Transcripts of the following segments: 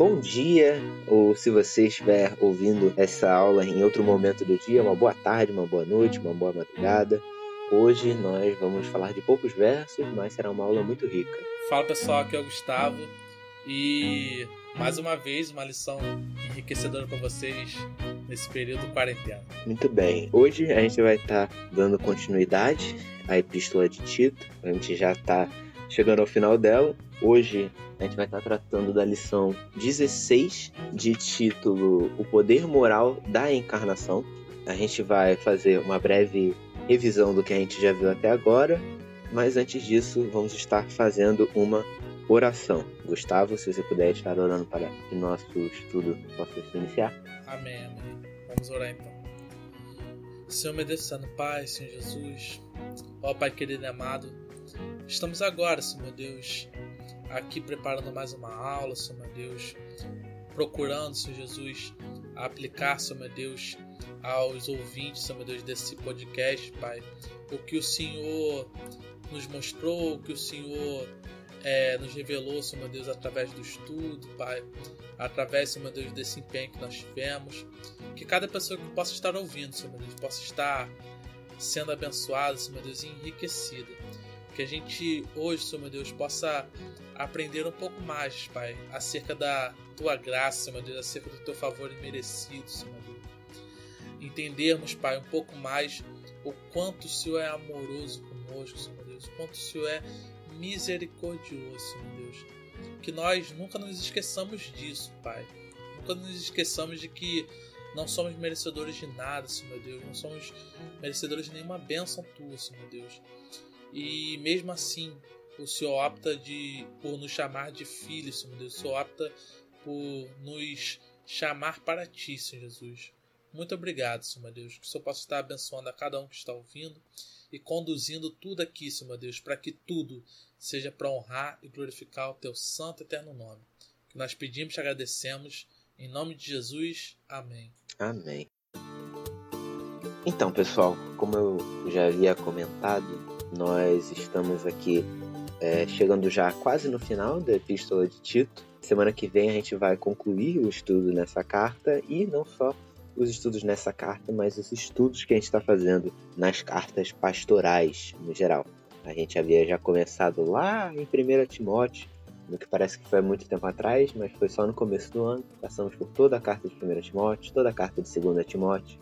bom dia, ou se você estiver ouvindo essa aula em outro momento do dia, uma boa tarde, uma boa noite, uma boa madrugada. Hoje nós vamos falar de poucos versos, mas será uma aula muito rica. Fala pessoal, aqui é o Gustavo e mais uma vez uma lição enriquecedora para vocês nesse período quarentena. Muito bem, hoje a gente vai estar tá dando continuidade à Epístola de Tito, a gente já está chegando ao final dela. Hoje a gente vai estar tratando da lição 16 de título O Poder Moral da Encarnação. A gente vai fazer uma breve revisão do que a gente já viu até agora, mas antes disso vamos estar fazendo uma oração. Gustavo, se você puder estar orando para que nosso estudo possa se iniciar. Amém, amém. Vamos orar então. Senhor meu Deus, Santo Pai, Senhor Jesus, ó Pai querido e amado, estamos agora, Senhor meu Deus, aqui preparando mais uma aula, Senhor meu Deus, procurando, Senhor Jesus, aplicar, Senhor meu Deus, aos ouvintes, Senhor meu Deus, desse podcast, Pai, o que o Senhor nos mostrou, o que o Senhor é, nos revelou, Senhor meu Deus, através do estudo, Pai, através, Senhor meu Deus, desse empenho que nós tivemos, que cada pessoa que possa estar ouvindo, Senhor meu Deus, possa estar sendo abençoada, Senhor meu Deus, e enriquecida. Que a gente hoje, Senhor meu Deus, possa aprender um pouco mais, Pai, acerca da tua graça, meu Deus, acerca do teu favor imerecido, Senhor meu Deus. Entendermos, Pai, um pouco mais o quanto o Senhor é amoroso conosco, Senhor meu Deus, o quanto o Senhor é misericordioso, Senhor Deus. Que nós nunca nos esqueçamos disso, Pai. Nunca nos esqueçamos de que não somos merecedores de nada, Senhor Deus. Não somos merecedores de nenhuma bênção tua, Senhor Deus. E mesmo assim, o Senhor opta de, por nos chamar de filhos, Senhor Deus. O Senhor opta por nos chamar para ti, Senhor Jesus. Muito obrigado, Senhor Deus. Que o Senhor possa estar abençoando a cada um que está ouvindo e conduzindo tudo aqui, Senhor Deus, para que tudo seja para honrar e glorificar o teu santo e eterno nome. Que nós pedimos e agradecemos. Em nome de Jesus. Amém. Amém. Então, pessoal, como eu já havia comentado, nós estamos aqui é, chegando já quase no final da Epístola de Tito. Semana que vem a gente vai concluir o estudo nessa carta e não só os estudos nessa carta, mas os estudos que a gente está fazendo nas cartas pastorais no geral. A gente havia já começado lá em 1 Timóteo, no que parece que foi muito tempo atrás, mas foi só no começo do ano. Passamos por toda a carta de 1 Timóteo, toda a carta de 2 Timóteo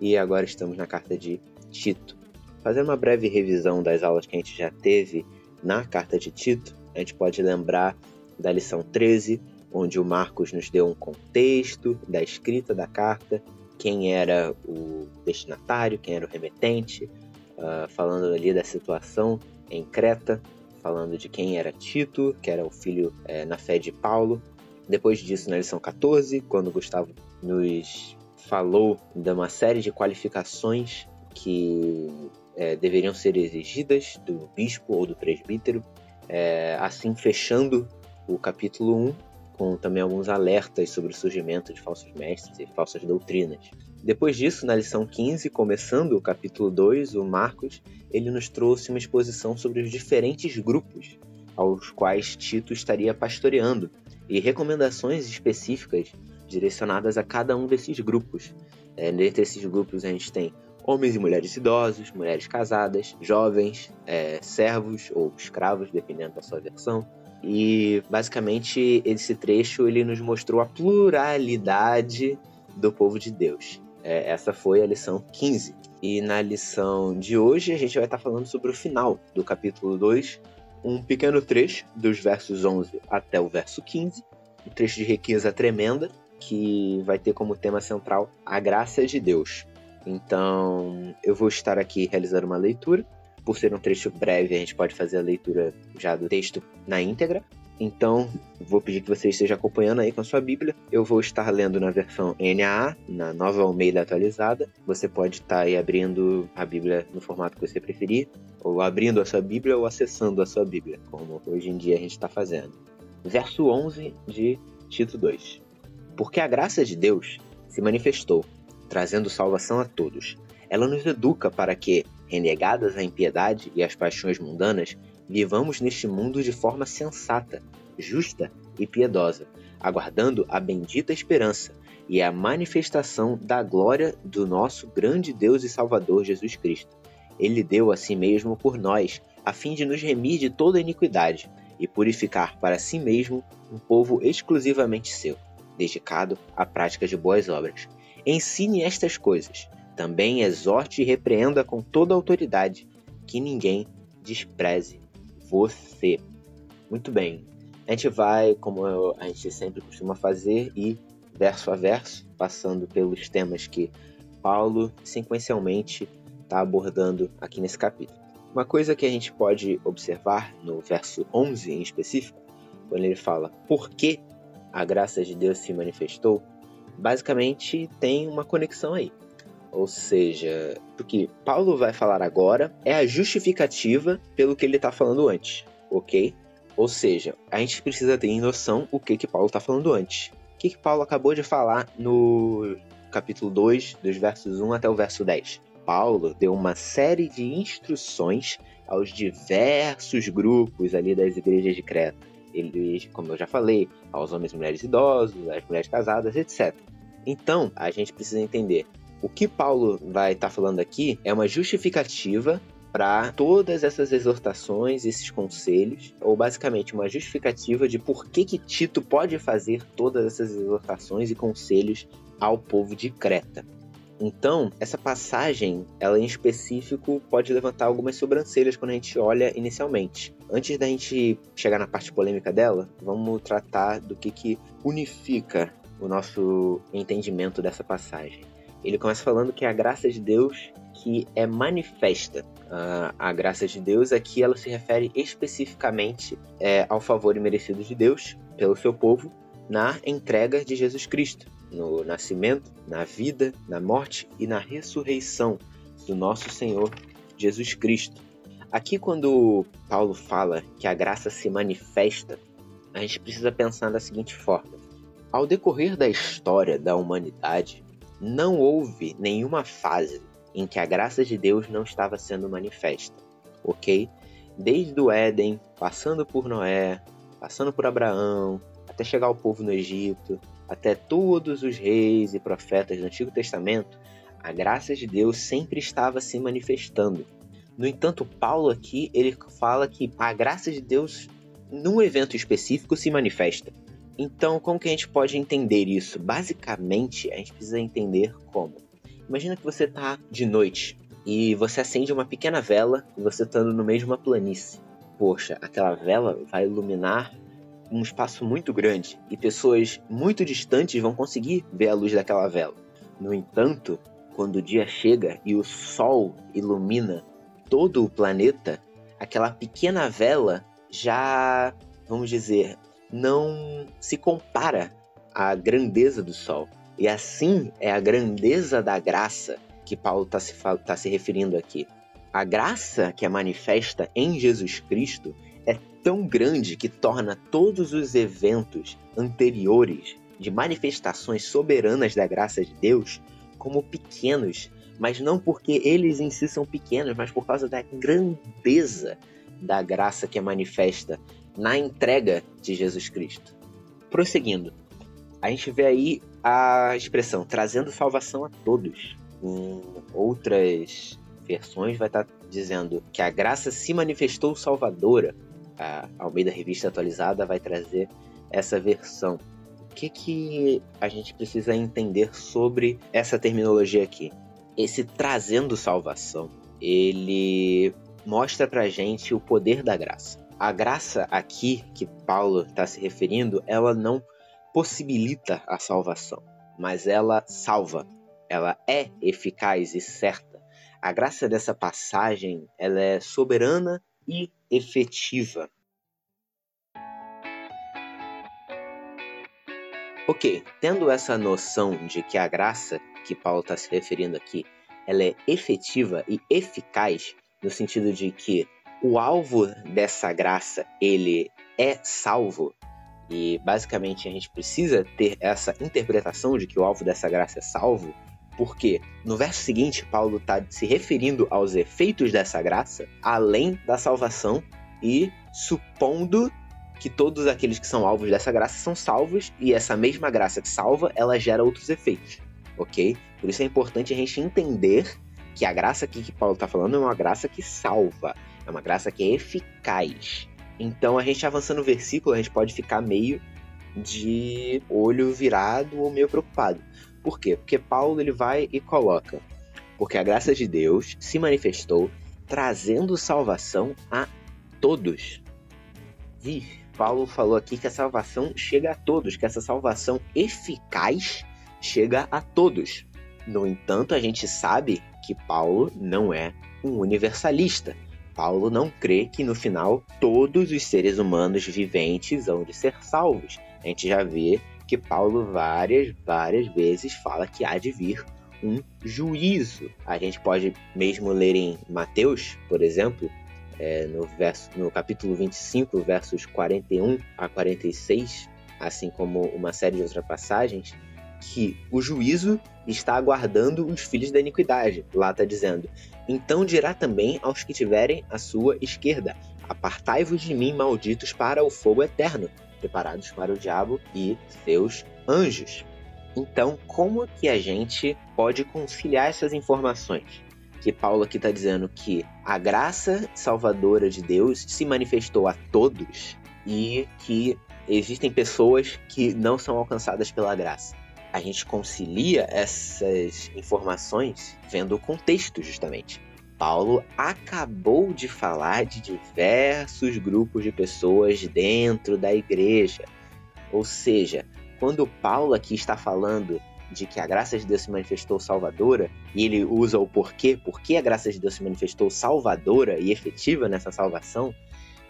e agora estamos na carta de Tito. Fazendo uma breve revisão das aulas que a gente já teve na carta de Tito, a gente pode lembrar da lição 13, onde o Marcos nos deu um contexto da escrita da carta, quem era o destinatário, quem era o remetente, uh, falando ali da situação em Creta, falando de quem era Tito, que era o filho é, na fé de Paulo. Depois disso, na lição 14, quando Gustavo nos falou de uma série de qualificações que é, deveriam ser exigidas do bispo ou do presbítero, é, assim fechando o capítulo 1 com também alguns alertas sobre o surgimento de falsos mestres e falsas doutrinas. Depois disso, na lição 15, começando o capítulo 2, o Marcos, ele nos trouxe uma exposição sobre os diferentes grupos aos quais Tito estaria pastoreando e recomendações específicas direcionadas a cada um desses grupos. É, dentre esses grupos a gente tem homens e mulheres idosos, mulheres casadas, jovens, é, servos ou escravos, dependendo da sua versão, e basicamente esse trecho ele nos mostrou a pluralidade do povo de Deus. É, essa foi a lição 15. E na lição de hoje a gente vai estar falando sobre o final do capítulo 2, um pequeno trecho dos versos 11 até o verso 15, um trecho de riqueza tremenda que vai ter como tema central a graça de Deus. Então eu vou estar aqui realizando uma leitura por ser um trecho breve, a gente pode fazer a leitura já do texto na íntegra. Então, vou pedir que você esteja acompanhando aí com a sua Bíblia. Eu vou estar lendo na versão NAA, na nova Almeida atualizada. Você pode estar aí abrindo a Bíblia no formato que você preferir, ou abrindo a sua Bíblia ou acessando a sua Bíblia, como hoje em dia a gente está fazendo. Verso 11 de Tito 2. Porque a graça de Deus se manifestou, trazendo salvação a todos. Ela nos educa para que, renegadas a impiedade e as paixões mundanas, vivamos neste mundo de forma sensata, justa e piedosa, aguardando a bendita esperança e a manifestação da glória do nosso grande Deus e Salvador Jesus Cristo. Ele deu a si mesmo por nós, a fim de nos remir de toda iniquidade e purificar para si mesmo um povo exclusivamente seu, dedicado à prática de boas obras. Ensine estas coisas. Também exorte e repreenda com toda autoridade, que ninguém despreze você. Muito bem. A gente vai, como a gente sempre costuma fazer, e verso a verso, passando pelos temas que Paulo sequencialmente está abordando aqui nesse capítulo. Uma coisa que a gente pode observar no verso 11 em específico, quando ele fala por que a graça de Deus se manifestou, basicamente tem uma conexão aí. Ou seja, o que Paulo vai falar agora é a justificativa pelo que ele está falando antes, ok? Ou seja, a gente precisa ter em noção o que, que Paulo está falando antes. O que, que Paulo acabou de falar no capítulo 2, dos versos 1 até o verso 10. Paulo deu uma série de instruções aos diversos grupos ali das igrejas de Creta. Ele, como eu já falei, aos homens e mulheres idosos, às mulheres casadas, etc. Então, a gente precisa entender o que Paulo vai estar tá falando aqui é uma justificativa para todas essas exortações, esses conselhos, ou basicamente uma justificativa de por que, que Tito pode fazer todas essas exortações e conselhos ao povo de Creta. Então, essa passagem, ela em específico pode levantar algumas sobrancelhas quando a gente olha inicialmente. Antes da gente chegar na parte polêmica dela, vamos tratar do que, que unifica o nosso entendimento dessa passagem. Ele começa falando que a graça de Deus que é manifesta. Uh, a graça de Deus aqui ela se refere especificamente é, ao favor imerecido de Deus pelo seu povo na entrega de Jesus Cristo no nascimento, na vida, na morte e na ressurreição do nosso Senhor Jesus Cristo. Aqui, quando Paulo fala que a graça se manifesta, a gente precisa pensar da seguinte forma: ao decorrer da história da humanidade, não houve nenhuma fase em que a graça de Deus não estava sendo manifesta, ok? Desde o Éden, passando por Noé, passando por Abraão, até chegar ao povo no Egito, até todos os reis e profetas do Antigo Testamento, a graça de Deus sempre estava se manifestando. No entanto, Paulo aqui ele fala que a graça de Deus num evento específico se manifesta. Então, como que a gente pode entender isso? Basicamente, a gente precisa entender como. Imagina que você está de noite e você acende uma pequena vela e você está no meio de uma planície. Poxa, aquela vela vai iluminar um espaço muito grande e pessoas muito distantes vão conseguir ver a luz daquela vela. No entanto, quando o dia chega e o sol ilumina todo o planeta, aquela pequena vela já, vamos dizer, não se compara à grandeza do sol. E assim é a grandeza da graça que Paulo está se, tá se referindo aqui. A graça que é manifesta em Jesus Cristo tão grande que torna todos os eventos anteriores de manifestações soberanas da graça de Deus como pequenos, mas não porque eles em si são pequenos, mas por causa da grandeza da graça que é manifesta na entrega de Jesus Cristo. Prosseguindo, a gente vê aí a expressão trazendo salvação a todos. Em outras versões vai estar dizendo que a graça se manifestou salvadora a Almeida Revista Atualizada vai trazer essa versão. O que, que a gente precisa entender sobre essa terminologia aqui? Esse trazendo salvação, ele mostra pra gente o poder da graça. A graça aqui que Paulo está se referindo, ela não possibilita a salvação, mas ela salva. Ela é eficaz e certa. A graça dessa passagem, ela é soberana e efetiva. Ok, tendo essa noção de que a graça que Paulo está se referindo aqui, ela é efetiva e eficaz no sentido de que o alvo dessa graça ele é salvo e basicamente a gente precisa ter essa interpretação de que o alvo dessa graça é salvo porque no verso seguinte, Paulo está se referindo aos efeitos dessa graça, além da salvação, e supondo que todos aqueles que são alvos dessa graça são salvos e essa mesma graça que salva, ela gera outros efeitos, ok? Por isso é importante a gente entender que a graça aqui que Paulo está falando é uma graça que salva, é uma graça que é eficaz. Então a gente avançando no versículo, a gente pode ficar meio de olho virado ou meio preocupado. Por quê? Porque Paulo ele vai e coloca: porque a graça de Deus se manifestou trazendo salvação a todos. E Paulo falou aqui que a salvação chega a todos, que essa salvação eficaz chega a todos. No entanto, a gente sabe que Paulo não é um universalista. Paulo não crê que no final todos os seres humanos viventes hão de ser salvos. A gente já vê que Paulo várias, várias vezes fala que há de vir um juízo. A gente pode mesmo ler em Mateus, por exemplo, é, no, verso, no capítulo 25, versos 41 a 46, assim como uma série de outras passagens, que o juízo está aguardando os filhos da iniquidade. Lá está dizendo: Então dirá também aos que tiverem a sua esquerda: Apartai-vos de mim, malditos, para o fogo eterno, preparados para o diabo e seus anjos. Então, como que a gente pode conciliar essas informações? Que Paulo aqui está dizendo que a graça salvadora de Deus se manifestou a todos e que existem pessoas que não são alcançadas pela graça. A gente concilia essas informações vendo o contexto, justamente. Paulo acabou de falar de diversos grupos de pessoas dentro da igreja. Ou seja, quando Paulo aqui está falando de que a graça de Deus se manifestou salvadora, e ele usa o porquê, porque a graça de Deus se manifestou salvadora e efetiva nessa salvação,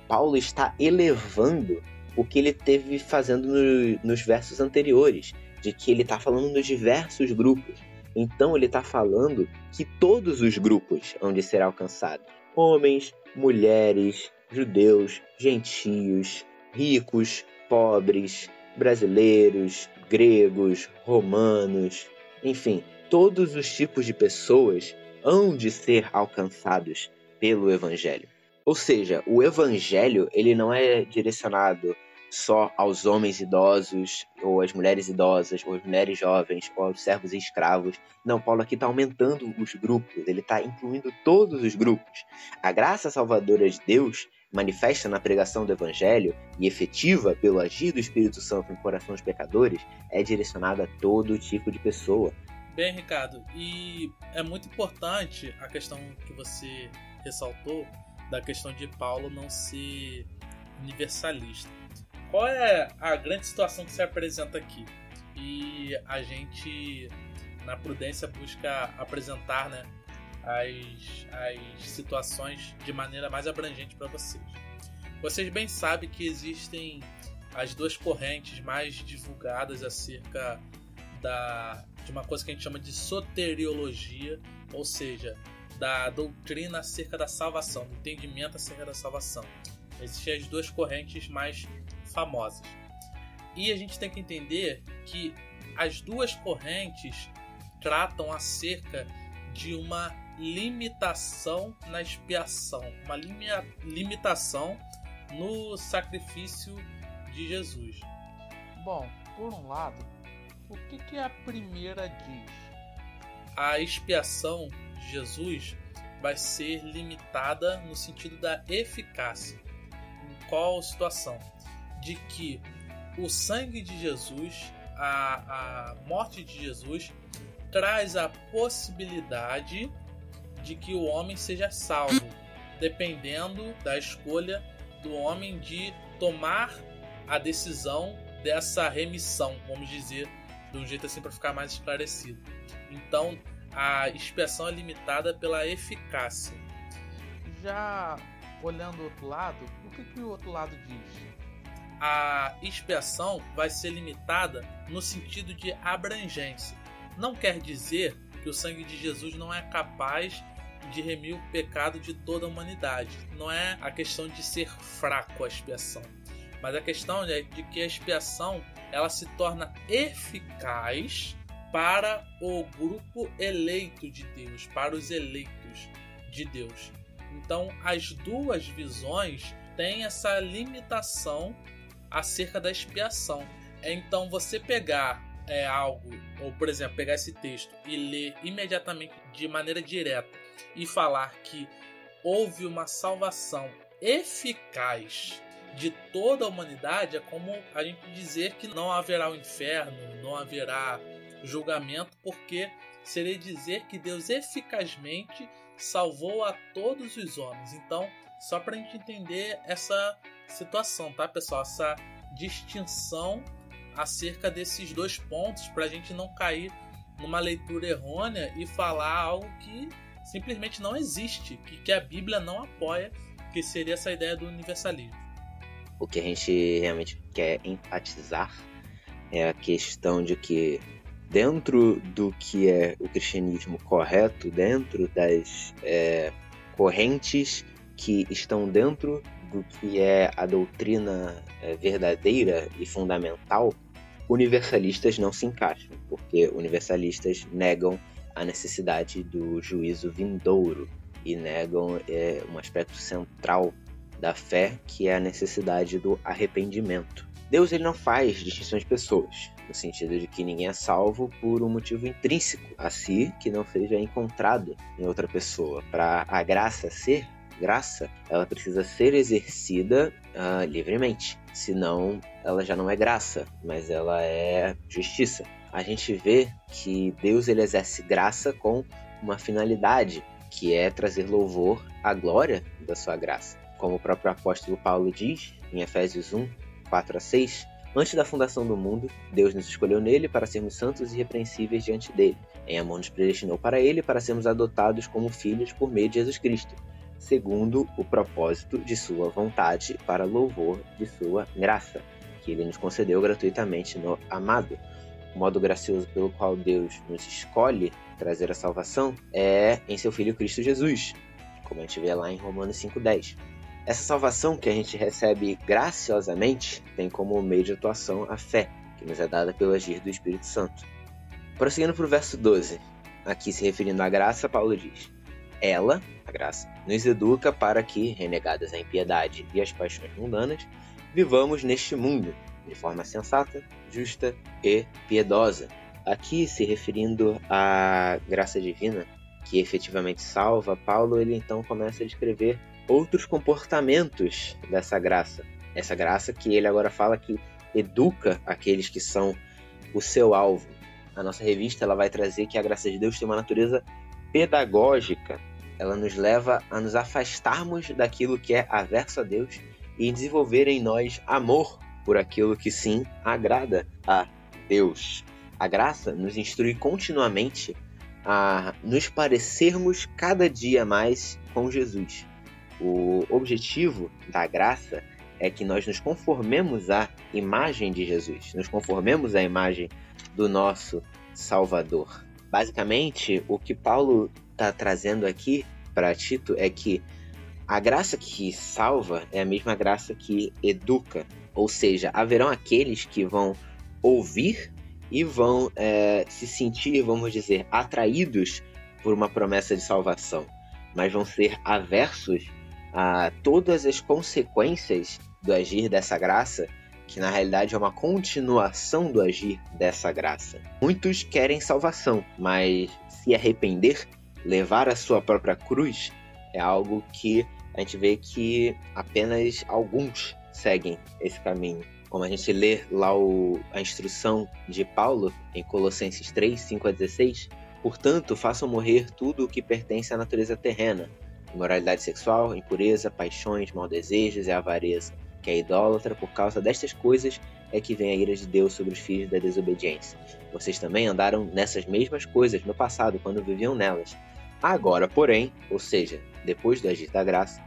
Paulo está elevando o que ele teve fazendo no, nos versos anteriores, de que ele está falando nos diversos grupos. Então ele está falando que todos os grupos hão de ser alcançados: homens, mulheres, judeus, gentios, ricos, pobres, brasileiros, gregos, romanos, enfim, todos os tipos de pessoas hão de ser alcançados pelo evangelho. Ou seja, o evangelho ele não é direcionado só aos homens idosos, ou às mulheres idosas, ou às mulheres jovens, ou aos servos e escravos. Não, Paulo aqui está aumentando os grupos, ele está incluindo todos os grupos. A graça salvadora de Deus manifesta na pregação do Evangelho e efetiva pelo agir do Espírito Santo no coração dos pecadores é direcionada a todo tipo de pessoa. Bem, Ricardo, e é muito importante a questão que você ressaltou da questão de Paulo não ser universalista. Qual é a grande situação que se apresenta aqui? E a gente, na prudência, busca apresentar né, as, as situações de maneira mais abrangente para vocês. Vocês bem sabem que existem as duas correntes mais divulgadas acerca da, de uma coisa que a gente chama de soteriologia, ou seja, da doutrina acerca da salvação, do entendimento acerca da salvação. Existem as duas correntes mais famosas. E a gente tem que entender que as duas correntes tratam acerca de uma limitação na expiação, uma limitação no sacrifício de Jesus. Bom, por um lado, o que, que a primeira diz? A expiação de Jesus vai ser limitada no sentido da eficácia. Em qual situação? De que o sangue de Jesus, a, a morte de Jesus, traz a possibilidade de que o homem seja salvo, dependendo da escolha do homem de tomar a decisão dessa remissão, vamos dizer, de um jeito assim para ficar mais esclarecido. Então, a expiação é limitada pela eficácia. Já olhando o outro lado, o que, que o outro lado diz? A expiação vai ser limitada no sentido de abrangência. Não quer dizer que o sangue de Jesus não é capaz de remir o pecado de toda a humanidade. Não é a questão de ser fraco a expiação, mas a questão é de que a expiação ela se torna eficaz para o grupo eleito de Deus, para os eleitos de Deus. Então, as duas visões têm essa limitação acerca da expiação. Então, você pegar é, algo, ou por exemplo, pegar esse texto e ler imediatamente de maneira direta e falar que houve uma salvação eficaz de toda a humanidade, é como a gente dizer que não haverá o inferno, não haverá julgamento, porque seria dizer que Deus eficazmente salvou a todos os homens. Então, só para a gente entender essa situação, tá, pessoal? Essa distinção acerca desses dois pontos, para a gente não cair numa leitura errônea e falar algo que simplesmente não existe, que, que a Bíblia não apoia, que seria essa ideia do universalismo. O que a gente realmente quer enfatizar é a questão de que dentro do que é o cristianismo correto, dentro das é, correntes que estão dentro do que é a doutrina é, verdadeira e fundamental, universalistas não se encaixam, porque universalistas negam a necessidade do juízo vindouro e negam é, um aspecto central da fé, que é a necessidade do arrependimento. Deus ele não faz distinção de pessoas, no sentido de que ninguém é salvo por um motivo intrínseco a si que não seja encontrado em outra pessoa. Para a graça ser graça, ela precisa ser exercida uh, livremente. Senão, ela já não é graça, mas ela é justiça. A gente vê que Deus ele exerce graça com uma finalidade, que é trazer louvor à glória da sua graça. Como o próprio apóstolo Paulo diz em Efésios 1, 4 a 6, Antes da fundação do mundo, Deus nos escolheu nele para sermos santos e irrepreensíveis diante dele. Em amor nos predestinou para ele para sermos adotados como filhos por meio de Jesus Cristo, segundo o propósito de sua vontade, para louvor de sua graça, que ele nos concedeu gratuitamente no amado. O modo gracioso pelo qual Deus nos escolhe trazer a salvação é em seu Filho Cristo Jesus, como a gente vê lá em Romanos 5,10. Essa salvação que a gente recebe graciosamente tem como meio de atuação a fé, que nos é dada pelo agir do Espírito Santo. Prosseguindo para o verso 12, aqui se referindo à graça, Paulo diz: Ela, a graça, nos educa para que, renegadas a impiedade e as paixões mundanas, vivamos neste mundo de forma sensata, justa e piedosa. Aqui se referindo à graça divina, que efetivamente salva, Paulo ele então começa a descrever outros comportamentos dessa graça. Essa graça que ele agora fala que educa aqueles que são o seu alvo. A nossa revista ela vai trazer que a graça de Deus tem uma natureza pedagógica. Ela nos leva a nos afastarmos daquilo que é averso a Deus e desenvolver em nós amor por aquilo que sim agrada a Deus. A graça nos instrui continuamente a nos parecermos cada dia mais com Jesus. O objetivo da graça é que nós nos conformemos à imagem de Jesus, nos conformemos à imagem do nosso Salvador. Basicamente, o que Paulo está trazendo aqui para Tito é que a graça que salva é a mesma graça que educa, ou seja, haverão aqueles que vão ouvir e vão é, se sentir, vamos dizer, atraídos por uma promessa de salvação, mas vão ser aversos a todas as consequências do agir dessa graça, que na realidade é uma continuação do agir dessa graça. Muitos querem salvação, mas se arrepender, levar a sua própria cruz, é algo que a gente vê que apenas alguns seguem esse caminho. Como a gente lê lá o, a instrução de Paulo em Colossenses 3, 5 a 16, portanto, façam morrer tudo o que pertence à natureza terrena imoralidade sexual, impureza, paixões, mal desejos e avareza, que é idólatra, por causa destas coisas é que vem a ira de Deus sobre os filhos da desobediência. Vocês também andaram nessas mesmas coisas no passado, quando viviam nelas. Agora, porém, ou seja, depois da graça,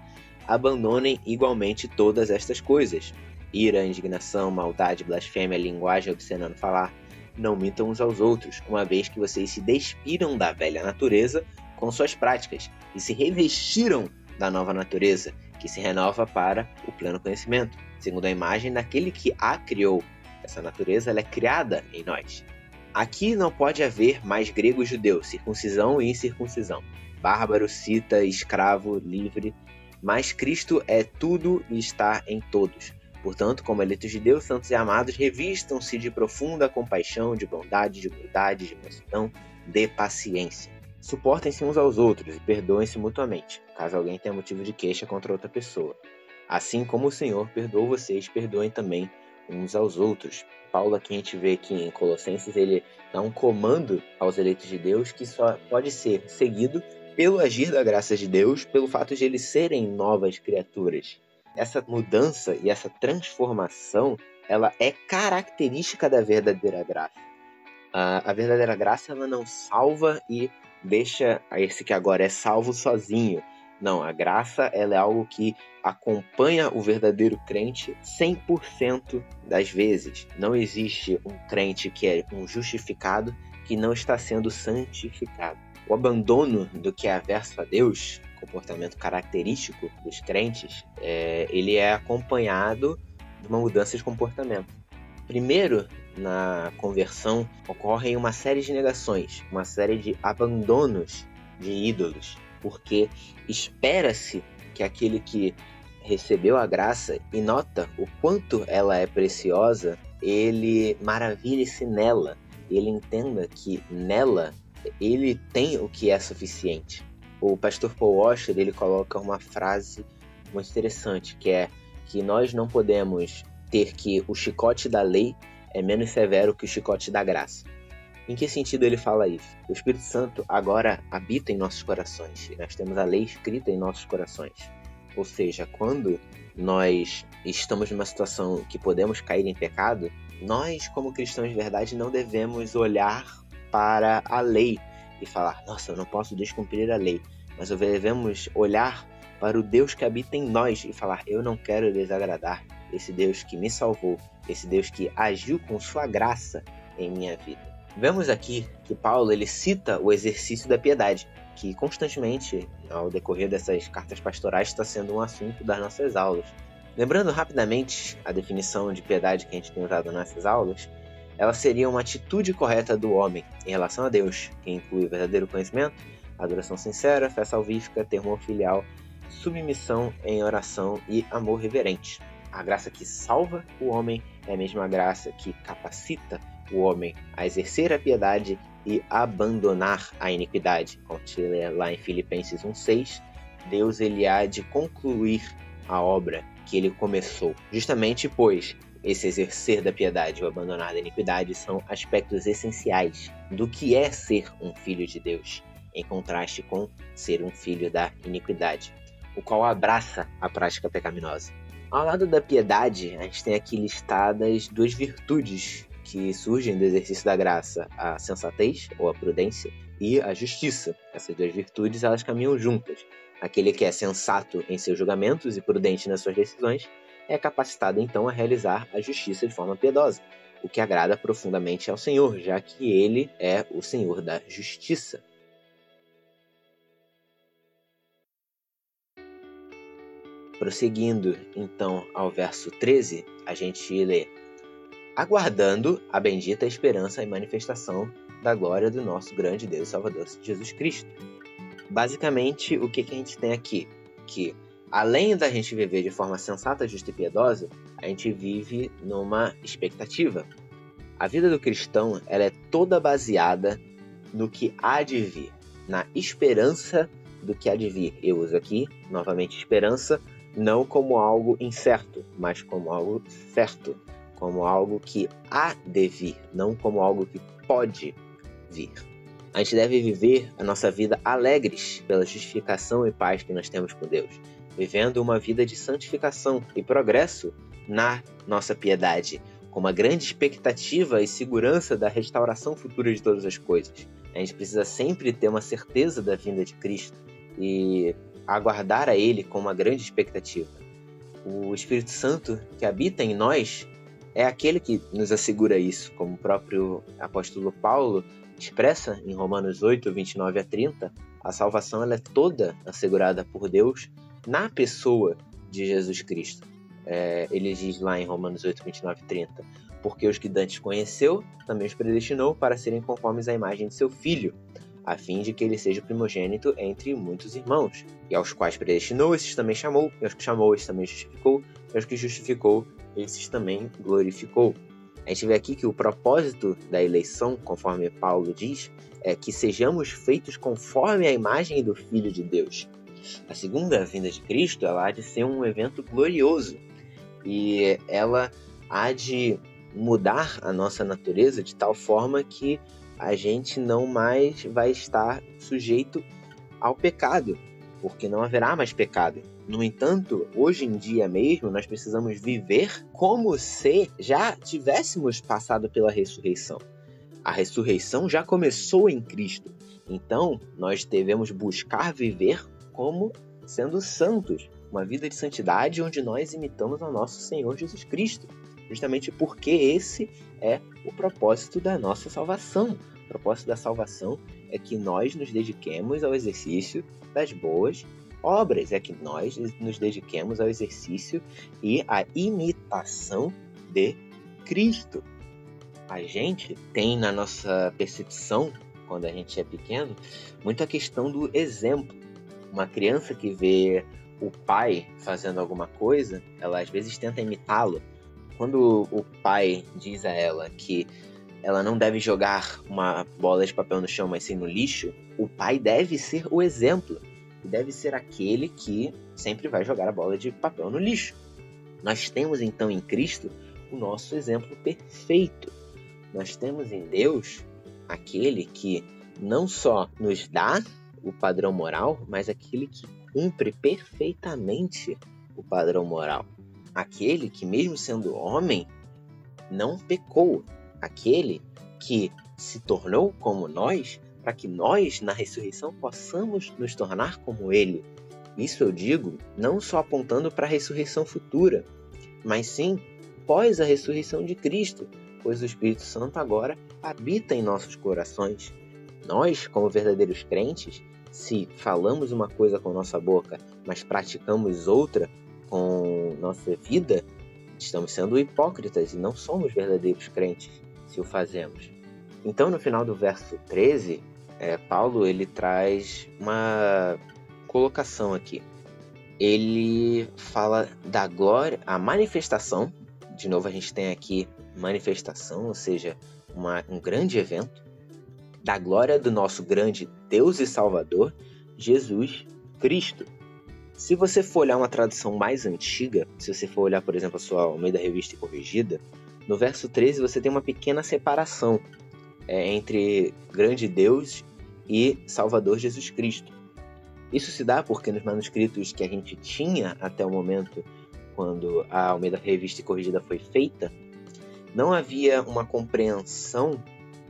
abandonem igualmente todas estas coisas: ira, indignação, maldade, blasfêmia, linguagem obscena no falar. Não mintam uns aos outros, uma vez que vocês se despiram da velha natureza com suas práticas e se revestiram da nova natureza, que se renova para o pleno conhecimento, segundo a imagem daquele que a criou. Essa natureza é criada em nós. Aqui não pode haver mais grego e judeu, circuncisão e incircuncisão, bárbaro, cita, escravo, livre, mas Cristo é tudo e está em todos. Portanto, como eleitos de Deus, santos e amados, revistam-se de profunda compaixão, de bondade, de humildade, de mansidão, de paciência. Suportem-se uns aos outros e perdoem-se mutuamente, caso alguém tenha motivo de queixa contra outra pessoa. Assim como o Senhor perdoou vocês, perdoem também uns aos outros. Paulo aqui a gente vê que em Colossenses ele dá um comando aos eleitos de Deus que só pode ser seguido pelo agir da graça de Deus, pelo fato de eles serem novas criaturas. Essa mudança e essa transformação, ela é característica da verdadeira graça. A, verdadeira graça ela não salva e deixa esse que agora é salvo sozinho. Não, a graça ela é algo que acompanha o verdadeiro crente 100% das vezes. Não existe um crente que é um justificado que não está sendo santificado. O abandono do que é averso a Deus, comportamento característico dos crentes, é, ele é acompanhado de uma mudança de comportamento. Primeiro, na conversão, ocorrem uma série de negações, uma série de abandonos de ídolos, porque espera-se que aquele que recebeu a graça e nota o quanto ela é preciosa, ele maravilhe-se nela, ele entenda que nela ele tem o que é suficiente. O pastor Paul Washer ele coloca uma frase muito interessante que é que nós não podemos ter que o chicote da lei é menos severo que o chicote da graça. Em que sentido ele fala isso? O Espírito Santo agora habita em nossos corações. Nós temos a lei escrita em nossos corações. Ou seja, quando nós estamos numa situação que podemos cair em pecado, nós, como cristãos de verdade, não devemos olhar para a lei e falar: nossa, eu não posso descumprir a lei. Mas devemos olhar para o Deus que habita em nós e falar: eu não quero desagradar esse Deus que me salvou, esse Deus que agiu com sua graça em minha vida. Vemos aqui que Paulo ele cita o exercício da piedade, que constantemente, ao decorrer dessas cartas pastorais, está sendo um assunto das nossas aulas. Lembrando rapidamente a definição de piedade que a gente tem usado nessas aulas, ela seria uma atitude correta do homem em relação a Deus, que inclui verdadeiro conhecimento, adoração sincera, fé salvífica, termo filial, submissão em oração e amor reverente. A graça que salva o homem é a mesma graça que capacita o homem a exercer a piedade e abandonar a iniquidade. Como lê lá em Filipenses 1:6, Deus ele há de concluir a obra que ele começou. Justamente pois esse exercer da piedade e o abandonar da iniquidade são aspectos essenciais do que é ser um filho de Deus, em contraste com ser um filho da iniquidade, o qual abraça a prática pecaminosa. Ao lado da piedade, a gente tem aqui listadas duas virtudes que surgem do exercício da graça, a sensatez ou a prudência e a justiça. Essas duas virtudes elas caminham juntas. Aquele que é sensato em seus julgamentos e prudente nas suas decisões é capacitado então a realizar a justiça de forma piedosa, o que agrada profundamente ao Senhor, já que ele é o Senhor da justiça. Prosseguindo então ao verso 13, a gente lê: aguardando a bendita esperança e manifestação da glória do nosso grande Deus e Salvador Jesus Cristo. Basicamente, o que, que a gente tem aqui? Que além da gente viver de forma sensata, justa e piedosa, a gente vive numa expectativa. A vida do cristão ela é toda baseada no que há de vir, na esperança do que há de vir. Eu uso aqui, novamente, esperança, não como algo incerto, mas como algo certo como algo que há de vir, não como algo que pode vir. A gente deve viver a nossa vida alegres pela justificação e paz que nós temos com Deus, vivendo uma vida de santificação e progresso na nossa piedade, com uma grande expectativa e segurança da restauração futura de todas as coisas. A gente precisa sempre ter uma certeza da vinda de Cristo e aguardar a Ele com uma grande expectativa. O Espírito Santo que habita em nós é aquele que nos assegura isso, como o próprio apóstolo Paulo expressa em Romanos 8, 29 a 30, a salvação ela é toda assegurada por Deus na pessoa de Jesus Cristo. É, ele diz lá em Romanos 8, 29 e 30, porque os que Dantes conheceu, também os predestinou para serem conformes à imagem de seu filho, a fim de que ele seja primogênito entre muitos irmãos. E aos quais predestinou, esses também chamou, e aos que chamou, esses também justificou, e aos que justificou, esses também glorificou. A gente vê aqui que o propósito da eleição, conforme Paulo diz, é que sejamos feitos conforme a imagem do Filho de Deus. A segunda vinda de Cristo ela há de ser um evento glorioso e ela há de mudar a nossa natureza de tal forma que a gente não mais vai estar sujeito ao pecado, porque não haverá mais pecado. No entanto, hoje em dia mesmo, nós precisamos viver como se já tivéssemos passado pela ressurreição. A ressurreição já começou em Cristo. Então, nós devemos buscar viver como sendo santos, uma vida de santidade onde nós imitamos ao nosso Senhor Jesus Cristo. Justamente porque esse é o propósito da nossa salvação. O propósito da salvação é que nós nos dediquemos ao exercício das boas obras, é que nós nos dediquemos ao exercício e à imitação de Cristo. A gente tem na nossa percepção, quando a gente é pequeno, muito a questão do exemplo. Uma criança que vê o pai fazendo alguma coisa, ela às vezes tenta imitá-lo. Quando o pai diz a ela que ela não deve jogar uma bola de papel no chão, mas sim no lixo, o pai deve ser o exemplo deve ser aquele que sempre vai jogar a bola de papel no lixo. Nós temos então em Cristo o nosso exemplo perfeito. Nós temos em Deus aquele que não só nos dá o padrão moral, mas aquele que cumpre perfeitamente o padrão moral. Aquele que, mesmo sendo homem, não pecou. Aquele que se tornou como nós para que nós, na ressurreição, possamos nos tornar como Ele. Isso eu digo não só apontando para a ressurreição futura, mas sim pós a ressurreição de Cristo, pois o Espírito Santo agora habita em nossos corações. Nós, como verdadeiros crentes, se falamos uma coisa com nossa boca, mas praticamos outra com nossa vida, estamos sendo hipócritas e não somos verdadeiros crentes se o fazemos. Então, no final do verso 13, é, Paulo ele traz uma colocação aqui. Ele fala da glória, a manifestação. De novo, a gente tem aqui manifestação, ou seja, uma, um grande evento da glória do nosso grande Deus e Salvador, Jesus Cristo. Se você for olhar uma tradução mais antiga, se você for olhar, por exemplo, a sua Almeida Revista e Corrigida, no verso 13 você tem uma pequena separação é, entre grande Deus e Salvador Jesus Cristo. Isso se dá porque nos manuscritos que a gente tinha até o momento quando a Almeida Revista e Corrigida foi feita, não havia uma compreensão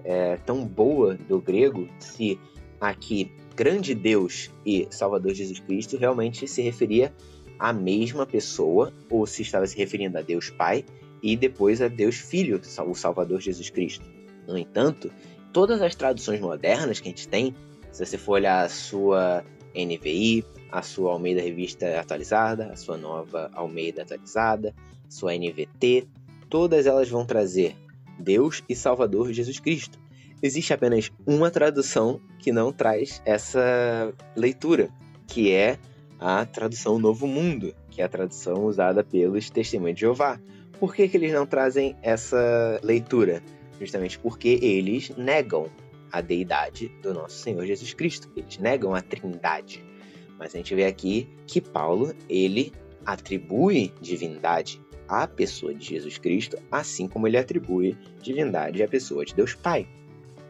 é, tão boa do grego se aqui grande Deus e Salvador Jesus Cristo realmente se referia à mesma pessoa ou se estava se referindo a Deus Pai e depois a Deus Filho, o Salvador Jesus Cristo. No entanto, todas as traduções modernas que a gente tem, se você for olhar a sua NVI, a sua Almeida Revista Atualizada, a sua nova Almeida Atualizada, sua NVT, todas elas vão trazer Deus e Salvador Jesus Cristo. Existe apenas uma tradução que não traz essa leitura, que é a tradução Novo Mundo, que é a tradução usada pelos Testemunhos de Jeová. Por que, que eles não trazem essa leitura? Justamente porque eles negam a deidade do nosso Senhor Jesus Cristo. Eles negam a trindade. Mas a gente vê aqui que Paulo, ele atribui divindade à pessoa de Jesus Cristo, assim como ele atribui divindade à pessoa de Deus Pai.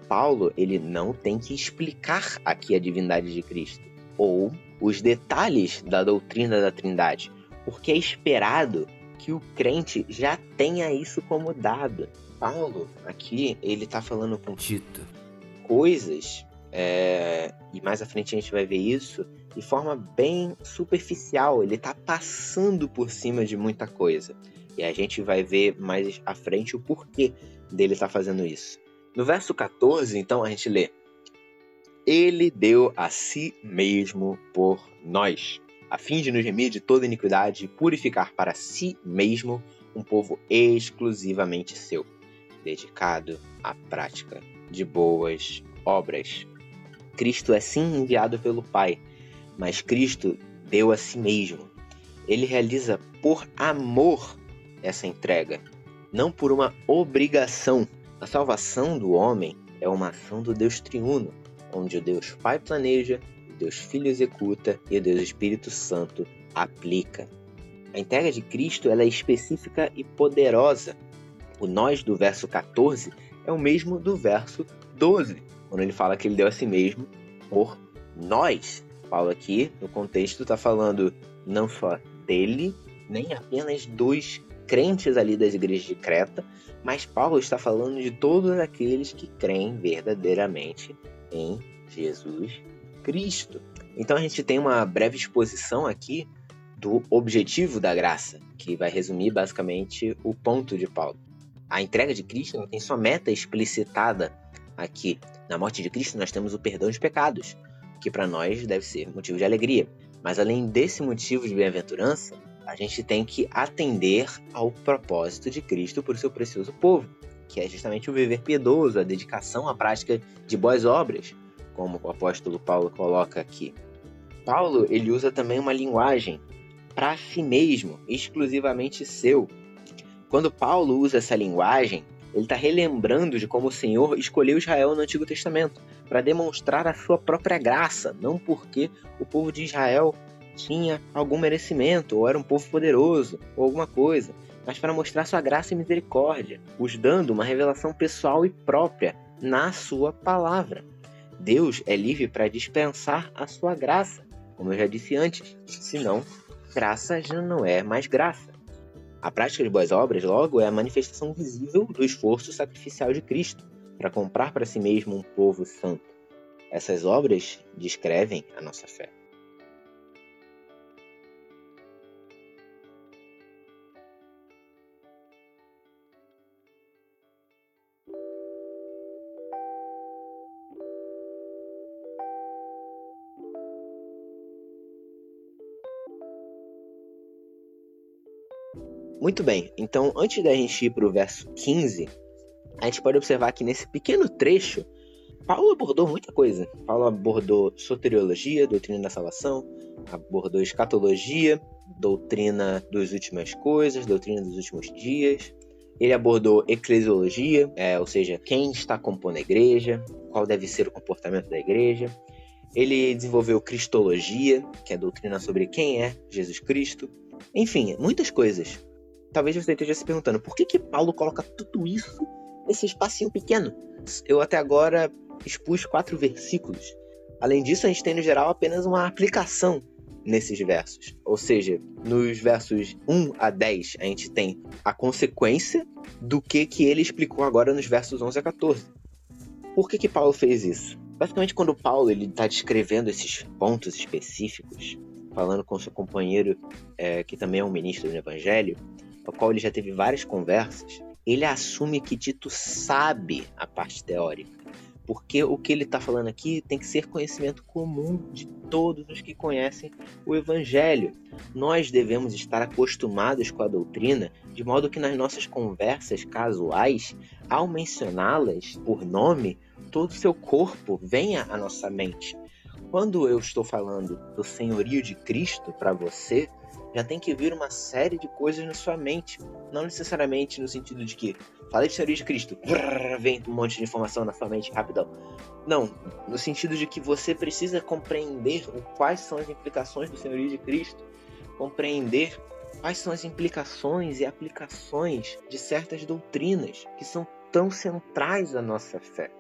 Paulo, ele não tem que explicar aqui a divindade de Cristo ou os detalhes da doutrina da Trindade, porque é esperado que o crente já tenha isso como dado. Paulo, aqui, ele tá falando com Tito coisas, é, e mais à frente a gente vai ver isso, de forma bem superficial. Ele tá passando por cima de muita coisa. E a gente vai ver mais à frente o porquê dele tá fazendo isso. No verso 14, então, a gente lê: Ele deu a si mesmo por nós, a fim de nos remir de toda iniquidade e purificar para si mesmo um povo exclusivamente seu dedicado à prática de boas obras. Cristo é sim enviado pelo Pai, mas Cristo deu a si mesmo. Ele realiza por amor essa entrega, não por uma obrigação. A salvação do homem é uma ação do Deus triuno, onde o Deus Pai planeja, o Deus Filho executa e o Deus Espírito Santo aplica. A entrega de Cristo é específica e poderosa. O nós do verso 14 é o mesmo do verso 12, quando ele fala que ele deu a si mesmo por nós. Paulo aqui, no contexto, está falando não só dele, nem apenas dos crentes ali das igrejas de Creta, mas Paulo está falando de todos aqueles que creem verdadeiramente em Jesus Cristo. Então a gente tem uma breve exposição aqui do objetivo da graça, que vai resumir basicamente o ponto de Paulo. A entrega de Cristo tem sua meta explicitada aqui. Na morte de Cristo nós temos o perdão de pecados, que para nós deve ser motivo de alegria. Mas além desse motivo de bem-aventurança, a gente tem que atender ao propósito de Cristo por seu precioso povo, que é justamente o viver piedoso, a dedicação à prática de boas obras, como o apóstolo Paulo coloca aqui. Paulo ele usa também uma linguagem para si mesmo, exclusivamente seu. Quando Paulo usa essa linguagem, ele está relembrando de como o Senhor escolheu Israel no Antigo Testamento para demonstrar a sua própria graça, não porque o povo de Israel tinha algum merecimento, ou era um povo poderoso, ou alguma coisa, mas para mostrar sua graça e misericórdia, os dando uma revelação pessoal e própria na sua palavra. Deus é livre para dispensar a sua graça, como eu já disse antes, senão graça já não é mais graça. A prática de boas obras, logo, é a manifestação visível do esforço sacrificial de Cristo para comprar para si mesmo um povo santo. Essas obras descrevem a nossa fé. Muito bem, então antes da gente ir para o verso 15, a gente pode observar que nesse pequeno trecho, Paulo abordou muita coisa. Paulo abordou soteriologia, doutrina da salvação, abordou escatologia, doutrina das últimas coisas, doutrina dos últimos dias. Ele abordou eclesiologia, é, ou seja, quem está compondo a igreja, qual deve ser o comportamento da igreja. Ele desenvolveu cristologia, que é a doutrina sobre quem é Jesus Cristo. Enfim, muitas coisas talvez você esteja se perguntando por que, que Paulo coloca tudo isso nesse espacinho pequeno. Eu até agora expus quatro versículos. Além disso, a gente tem no geral apenas uma aplicação nesses versos. Ou seja, nos versos 1 a 10, a gente tem a consequência do que, que ele explicou agora nos versos 11 a 14. Por que, que Paulo fez isso? Basicamente, quando Paulo está descrevendo esses pontos específicos, falando com seu companheiro, é, que também é um ministro do Evangelho, ao qual ele já teve várias conversas, ele assume que Tito sabe a parte teórica. Porque o que ele está falando aqui tem que ser conhecimento comum de todos os que conhecem o Evangelho. Nós devemos estar acostumados com a doutrina, de modo que nas nossas conversas casuais, ao mencioná-las por nome, todo o seu corpo venha à nossa mente. Quando eu estou falando do senhorio de Cristo para você, já tem que vir uma série de coisas na sua mente. Não necessariamente no sentido de que falei de teoria de Cristo, vem um monte de informação na sua mente rapidão. Não, no sentido de que você precisa compreender quais são as implicações do senhorio de Cristo, compreender quais são as implicações e aplicações de certas doutrinas que são tão centrais à nossa fé.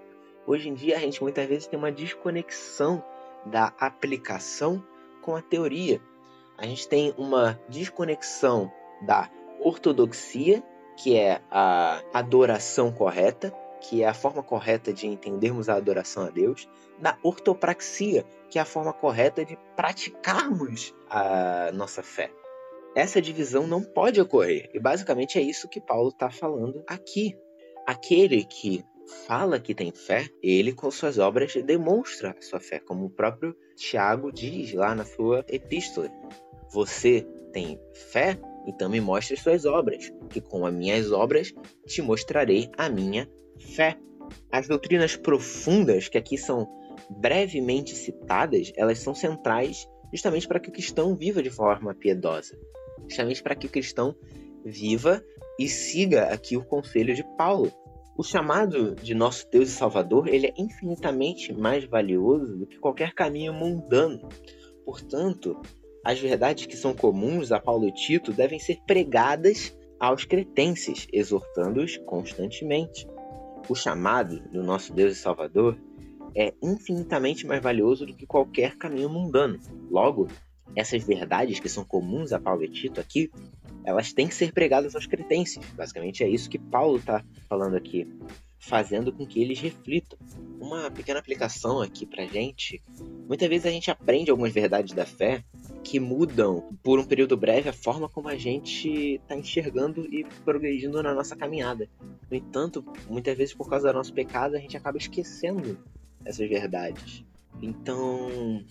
Hoje em dia a gente muitas vezes tem uma desconexão da aplicação com a teoria a gente tem uma desconexão da ortodoxia, que é a adoração correta, que é a forma correta de entendermos a adoração a Deus, da ortopraxia, que é a forma correta de praticarmos a nossa fé. Essa divisão não pode ocorrer, e basicamente é isso que Paulo está falando aqui. Aquele que fala que tem fé, ele com suas obras demonstra a sua fé, como o próprio Tiago diz lá na sua epístola. Você tem fé? Então me mostre suas obras, que com as minhas obras te mostrarei a minha fé. As doutrinas profundas que aqui são brevemente citadas, elas são centrais justamente para que o cristão viva de forma piedosa, justamente para que o cristão viva e siga aqui o conselho de Paulo. O chamado de nosso Deus e Salvador ele é infinitamente mais valioso do que qualquer caminho mundano. Portanto, as verdades que são comuns a Paulo e Tito devem ser pregadas aos cretenses, exortando-os constantemente. O chamado do nosso Deus e Salvador é infinitamente mais valioso do que qualquer caminho mundano. Logo, essas verdades que são comuns a Paulo e Tito aqui, elas têm que ser pregadas aos cretenses. Basicamente é isso que Paulo está falando aqui, fazendo com que eles reflitam. Uma pequena aplicação aqui para gente. Muitas vezes a gente aprende algumas verdades da fé que mudam por um período breve a forma como a gente está enxergando e progredindo na nossa caminhada. No entanto, muitas vezes por causa do nosso pecado a gente acaba esquecendo essas verdades. Então,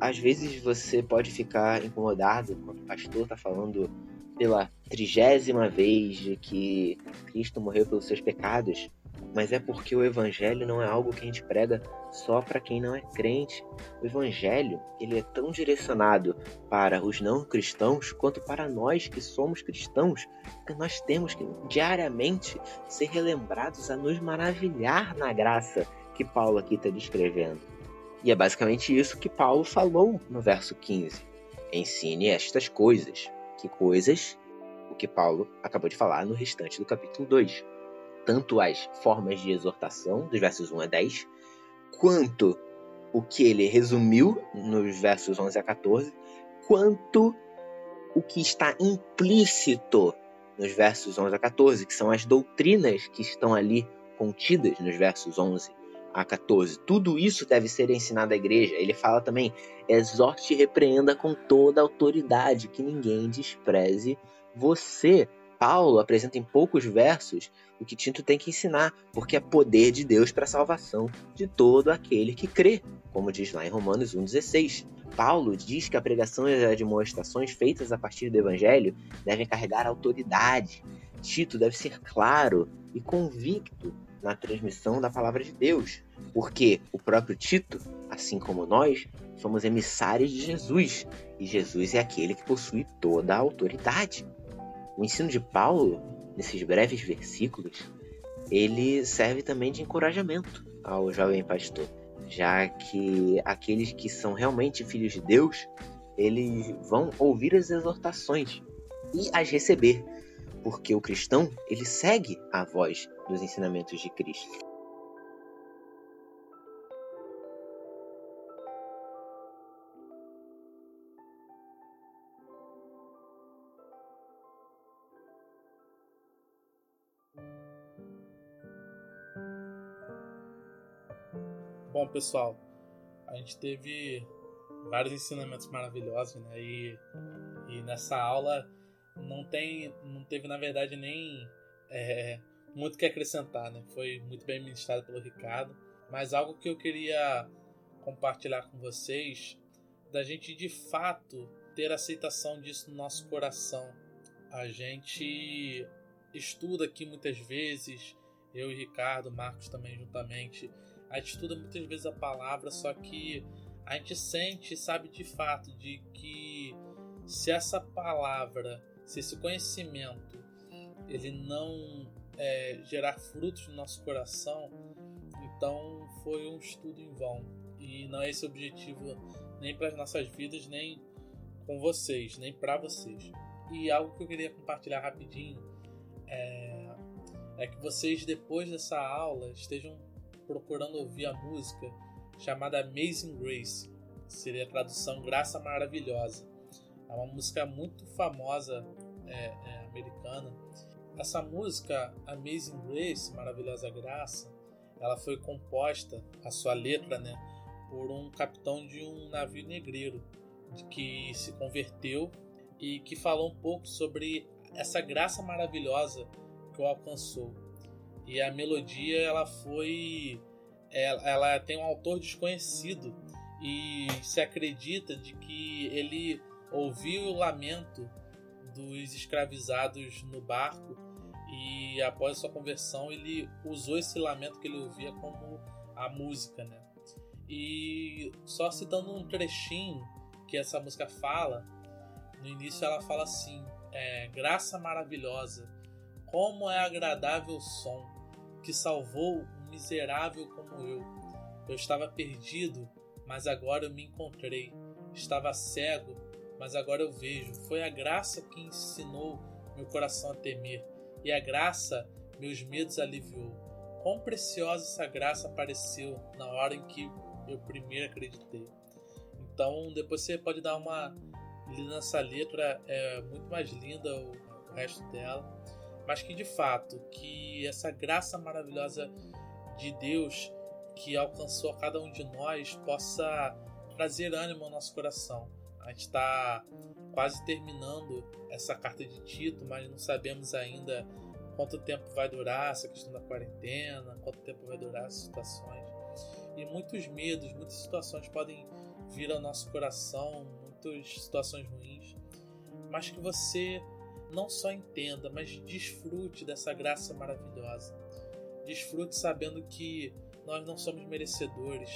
às vezes você pode ficar incomodado quando o pastor está falando pela trigésima vez de que Cristo morreu pelos seus pecados, mas é porque o evangelho não é algo que a gente prega só para quem não é crente. O evangelho, ele é tão direcionado para os não cristãos quanto para nós que somos cristãos, que nós temos que diariamente ser relembrados a nos maravilhar na graça que Paulo aqui está descrevendo. E é basicamente isso que Paulo falou no verso 15. Ensine estas coisas. Que coisas? O que Paulo acabou de falar no restante do capítulo 2. Tanto as formas de exortação, dos versos 1 a 10, quanto o que ele resumiu nos versos 11 a 14, quanto o que está implícito nos versos 11 a 14, que são as doutrinas que estão ali contidas nos versos 11 a 14. Tudo isso deve ser ensinado à igreja. Ele fala também: exorte e repreenda com toda autoridade, que ninguém despreze você. Paulo apresenta em poucos versos o que Tito tem que ensinar, porque é poder de Deus para a salvação de todo aquele que crê, como diz lá em Romanos 1,16. Paulo diz que a pregação e as admoestações feitas a partir do Evangelho devem carregar autoridade. Tito deve ser claro e convicto na transmissão da palavra de Deus, porque o próprio Tito, assim como nós, somos emissários de Jesus, e Jesus é aquele que possui toda a autoridade. O ensino de Paulo, nesses breves versículos, ele serve também de encorajamento ao jovem pastor, já que aqueles que são realmente filhos de Deus, eles vão ouvir as exortações e as receber, porque o cristão ele segue a voz dos ensinamentos de Cristo. Bom, pessoal, a gente teve vários ensinamentos maravilhosos, né? E, e nessa aula não tem, não teve na verdade nem é, muito que acrescentar, né? Foi muito bem ministrado pelo Ricardo, mas algo que eu queria compartilhar com vocês da gente de fato ter aceitação disso no nosso coração. A gente estuda aqui muitas vezes, eu e Ricardo, Marcos também juntamente, a gente estuda muitas vezes a palavra, só que a gente sente sabe de fato de que se essa palavra se esse conhecimento ele não é, gerar frutos no nosso coração, então foi um estudo em vão. E não é esse o objetivo nem para as nossas vidas, nem com vocês, nem para vocês. E algo que eu queria compartilhar rapidinho é, é que vocês, depois dessa aula, estejam procurando ouvir a música chamada Amazing Grace, que seria a tradução Graça Maravilhosa. É uma música muito famosa é, é, americana. Essa música, Amazing Grace, Maravilhosa Graça, ela foi composta, a sua letra, né, por um capitão de um navio negreiro que se converteu e que falou um pouco sobre essa graça maravilhosa que o alcançou. E a melodia ela foi ela, ela tem um autor desconhecido e se acredita de que ele ouviu o lamento dos escravizados no barco e após sua conversão ele usou esse lamento que ele ouvia como a música, né? E só citando um trechinho que essa música fala, no início ela fala assim: é, graça maravilhosa, como é agradável o som que salvou um miserável como eu. Eu estava perdido, mas agora eu me encontrei. Estava cego, mas agora eu vejo. Foi a graça que ensinou meu coração a temer, e a graça meus medos aliviou. Quão preciosa essa graça apareceu na hora em que eu primeiro acreditei. Então, depois você pode dar uma lida nessa letra, é muito mais linda o, resto dela, mas que de fato, que essa graça maravilhosa de Deus que alcançou a cada um de nós possa trazer ânimo ao nosso coração. A gente está quase terminando essa carta de Tito, mas não sabemos ainda quanto tempo vai durar essa questão da quarentena, quanto tempo vai durar as situações. E muitos medos, muitas situações podem vir ao nosso coração, muitas situações ruins, mas que você não só entenda, mas desfrute dessa graça maravilhosa. Desfrute sabendo que nós não somos merecedores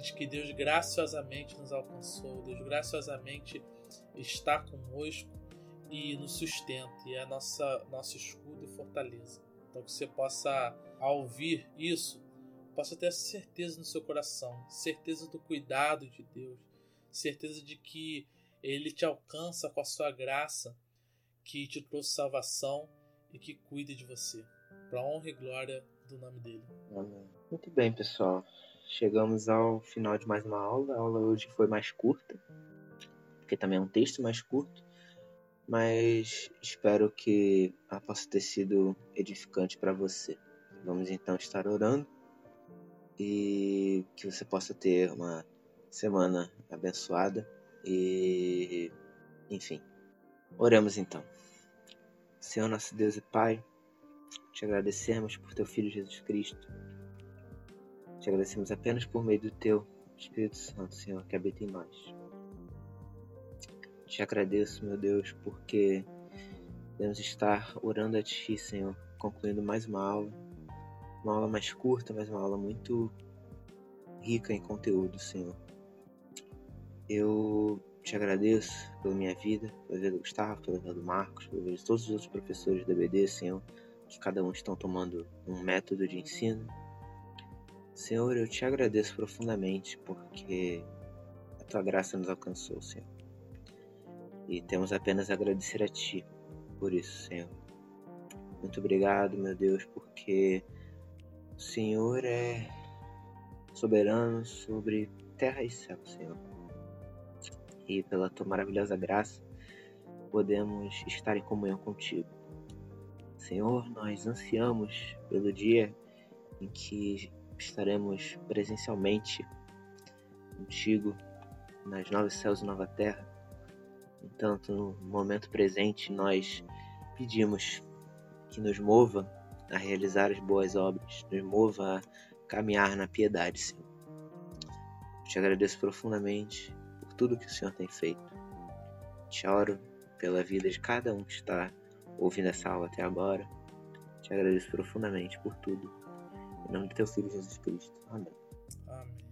de que Deus graciosamente nos alcançou, Deus graciosamente está conosco e nos sustenta, e é nossa nosso escudo e fortaleza. Então que você possa, ao ouvir isso, possa ter certeza no seu coração, certeza do cuidado de Deus, certeza de que Ele te alcança com a sua graça, que te trouxe salvação e que cuida de você, para honra e glória do nome dele. Amém. Muito bem, pessoal. Chegamos ao final de mais uma aula. A aula hoje foi mais curta, porque também é um texto mais curto, mas espero que ela possa ter sido edificante para você. Vamos então estar orando e que você possa ter uma semana abençoada e enfim. Oremos então. Senhor nosso Deus e Pai, te agradecemos por teu filho Jesus Cristo. Te agradecemos apenas por meio do teu Espírito Santo, Senhor, que habita em nós. Te agradeço, meu Deus, porque podemos estar orando a Ti, Senhor, concluindo mais uma aula uma aula mais curta, mas uma aula muito rica em conteúdo, Senhor. Eu te agradeço pela minha vida, pela vida do Gustavo, pela vida do Marcos, pela vida de todos os outros professores da BD, Senhor, que cada um estão tomando um método de ensino. Senhor, eu te agradeço profundamente porque a tua graça nos alcançou, Senhor. E temos apenas a agradecer a ti por isso, Senhor. Muito obrigado, meu Deus, porque o Senhor é soberano sobre terra e céu, Senhor. E pela tua maravilhosa graça, podemos estar em comunhão contigo. Senhor, nós ansiamos pelo dia em que estaremos presencialmente contigo nas novos céus e nova terra. Entanto, no momento presente, nós pedimos que nos mova a realizar as boas obras, nos mova a caminhar na piedade, Senhor. Te agradeço profundamente tudo que o Senhor tem feito. Te oro pela vida de cada um que está ouvindo essa aula até agora. Te agradeço profundamente por tudo. Em nome do teu Filho Jesus Cristo. Amém. Amém.